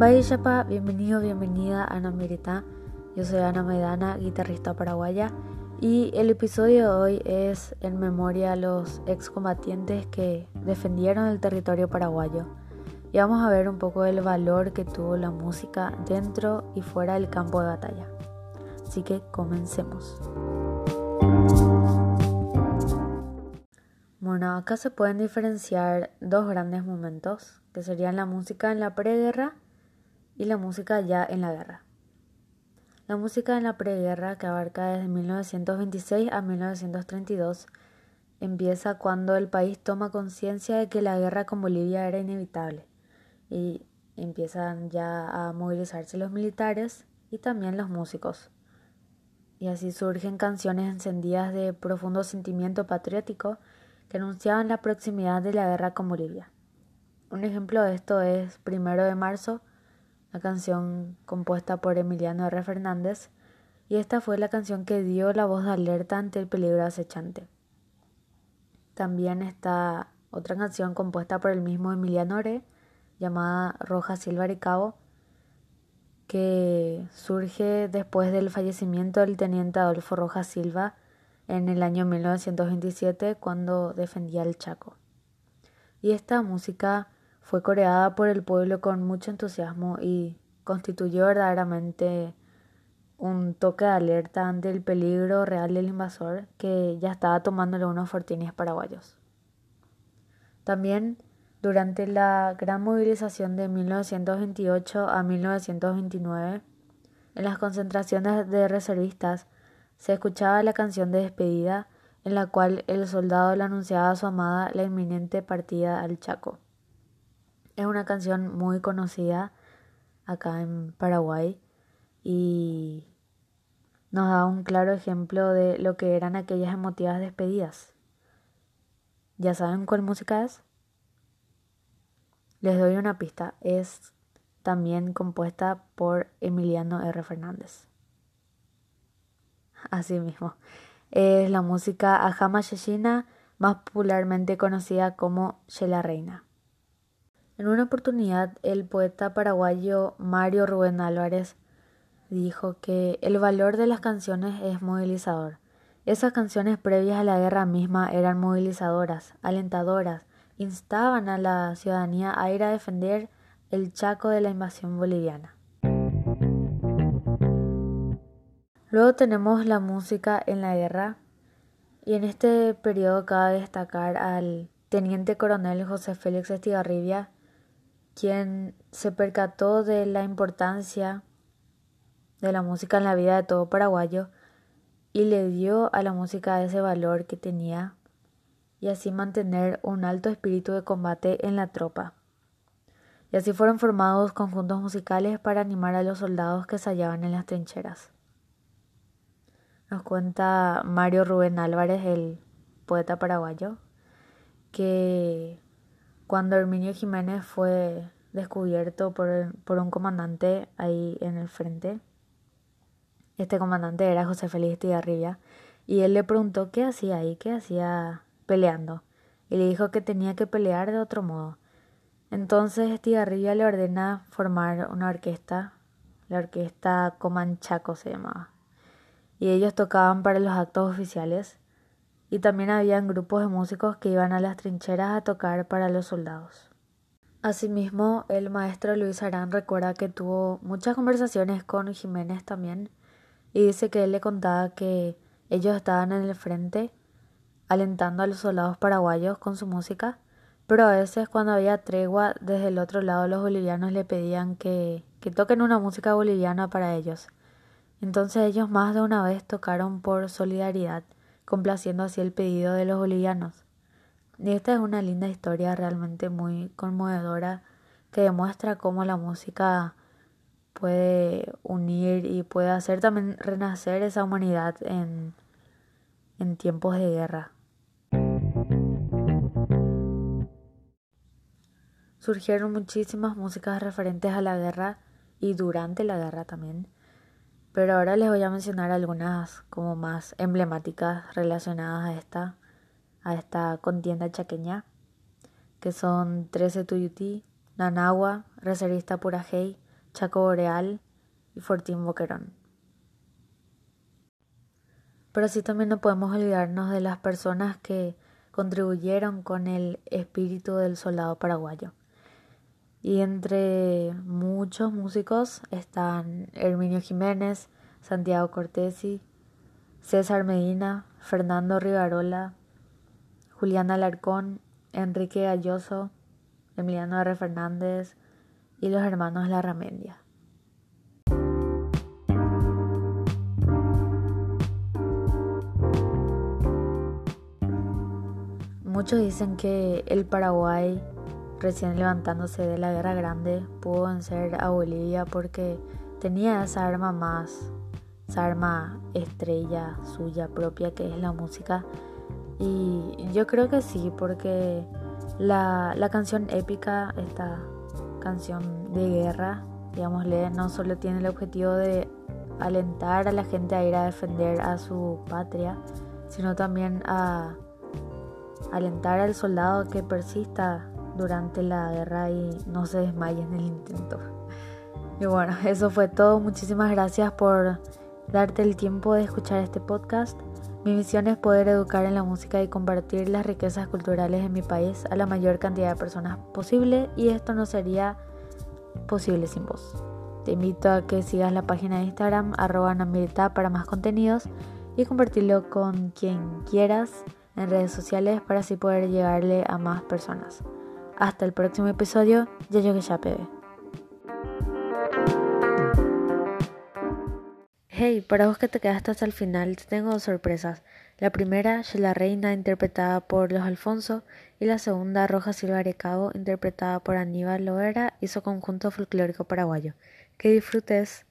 Chapa, bienvenido, bienvenida a Ana Mirita. Yo soy Ana Maidana, guitarrista paraguaya, y el episodio de hoy es en memoria a los excombatientes que defendieron el territorio paraguayo. Y vamos a ver un poco el valor que tuvo la música dentro y fuera del campo de batalla. Así que comencemos. Bueno, acá se pueden diferenciar dos grandes momentos, que serían la música en la preguerra y la música ya en la guerra. La música en la preguerra, que abarca desde 1926 a 1932, empieza cuando el país toma conciencia de que la guerra con Bolivia era inevitable y empiezan ya a movilizarse los militares y también los músicos. Y así surgen canciones encendidas de profundo sentimiento patriótico que anunciaban la proximidad de la guerra con Bolivia. Un ejemplo de esto es Primero de Marzo, la canción compuesta por Emiliano R. Fernández, y esta fue la canción que dio la voz de alerta ante el peligro acechante. También está otra canción compuesta por el mismo Emiliano R., llamada Roja Silva y Cabo, que surge después del fallecimiento del teniente Adolfo Rojas Silva en el año 1927 cuando defendía el Chaco. Y esta música fue coreada por el pueblo con mucho entusiasmo y constituyó verdaderamente un toque de alerta ante el peligro real del invasor que ya estaba tomándole unos fortines paraguayos. También durante la gran movilización de 1928 a 1929, en las concentraciones de reservistas, se escuchaba la canción de despedida en la cual el soldado le anunciaba a su amada la inminente partida al Chaco. Es una canción muy conocida acá en Paraguay y nos da un claro ejemplo de lo que eran aquellas emotivas despedidas. ¿Ya saben cuál música es? Les doy una pista, es también compuesta por Emiliano R. Fernández. Asimismo, es la música Ajama Yeshina, más popularmente conocida como Shela Reina. En una oportunidad, el poeta paraguayo Mario Rubén Álvarez dijo que el valor de las canciones es movilizador. Esas canciones previas a la guerra misma eran movilizadoras, alentadoras, instaban a la ciudadanía a ir a defender el Chaco de la invasión boliviana. Luego tenemos la música en la guerra y en este periodo cabe destacar al teniente coronel José Félix Estigarribia, quien se percató de la importancia de la música en la vida de todo paraguayo y le dio a la música ese valor que tenía y así mantener un alto espíritu de combate en la tropa. Y así fueron formados conjuntos musicales para animar a los soldados que se hallaban en las trincheras. Nos cuenta Mario Rubén Álvarez, el poeta paraguayo, que cuando Herminio Jiménez fue descubierto por, un comandante ahí en el frente, este comandante era José Félix Tigarribia, y él le preguntó qué hacía ahí, qué hacía peleando, y le dijo que tenía que pelear de otro modo. Entonces Estigarribia le ordena formar una orquesta, la orquesta Comanchaco se llamaba, y ellos tocaban para los actos oficiales, y también habían grupos de músicos que iban a las trincheras a tocar para los soldados. Asimismo, el maestro Luis Arán recuerda que tuvo muchas conversaciones con Jiménez también, y dice que él le contaba que ellos estaban en el frente alentando a los soldados paraguayos con su música, pero a veces cuando había tregua desde el otro lado los bolivianos le pedían que, que toquen una música boliviana para ellos. Entonces ellos más de una vez tocaron por solidaridad, complaciendo así el pedido de los bolivianos. Y esta es una linda historia realmente muy conmovedora que demuestra cómo la música puede unir y puede hacer también renacer esa humanidad en, en tiempos de guerra. Surgieron muchísimas músicas referentes a la guerra y durante la guerra también, pero ahora les voy a mencionar algunas como más emblemáticas relacionadas a esta, a esta contienda chaqueña, que son 13 Tuyutí, Nanagua, Reservista Purajey, Chaco Boreal y Fortín Boquerón. Pero sí también no podemos olvidarnos de las personas que contribuyeron con el espíritu del soldado paraguayo. Y entre muchos músicos están Herminio Jiménez, Santiago Cortesi, César Medina, Fernando Rivarola, Julián Alarcón, Enrique Galloso, Emiliano R. Fernández y los hermanos Larramendia. Muchos dicen que el Paraguay, recién levantándose de la Guerra Grande, pudo vencer a Bolivia porque tenía esa arma más, esa arma estrella suya propia que es la música. Y yo creo que sí, porque la, la canción épica, esta canción de guerra, digámosle, no solo tiene el objetivo de alentar a la gente a ir a defender a su patria, sino también a alentar al soldado que persista durante la guerra y no se desmaye en el intento. Y bueno, eso fue todo. Muchísimas gracias por darte el tiempo de escuchar este podcast. Mi misión es poder educar en la música y compartir las riquezas culturales de mi país a la mayor cantidad de personas posible y esto no sería posible sin vos. Te invito a que sigas la página de Instagram arroba para más contenidos y compartirlo con quien quieras en redes sociales para así poder llegarle a más personas. Hasta el próximo episodio, ya yo que ya. Hey, para vos que te quedaste hasta el final, te tengo dos sorpresas. La primera, La Reina, interpretada por Los Alfonso, y la segunda, Roja Silva Arecabo, interpretada por Aníbal Loera y su conjunto folclórico paraguayo. Que disfrutes.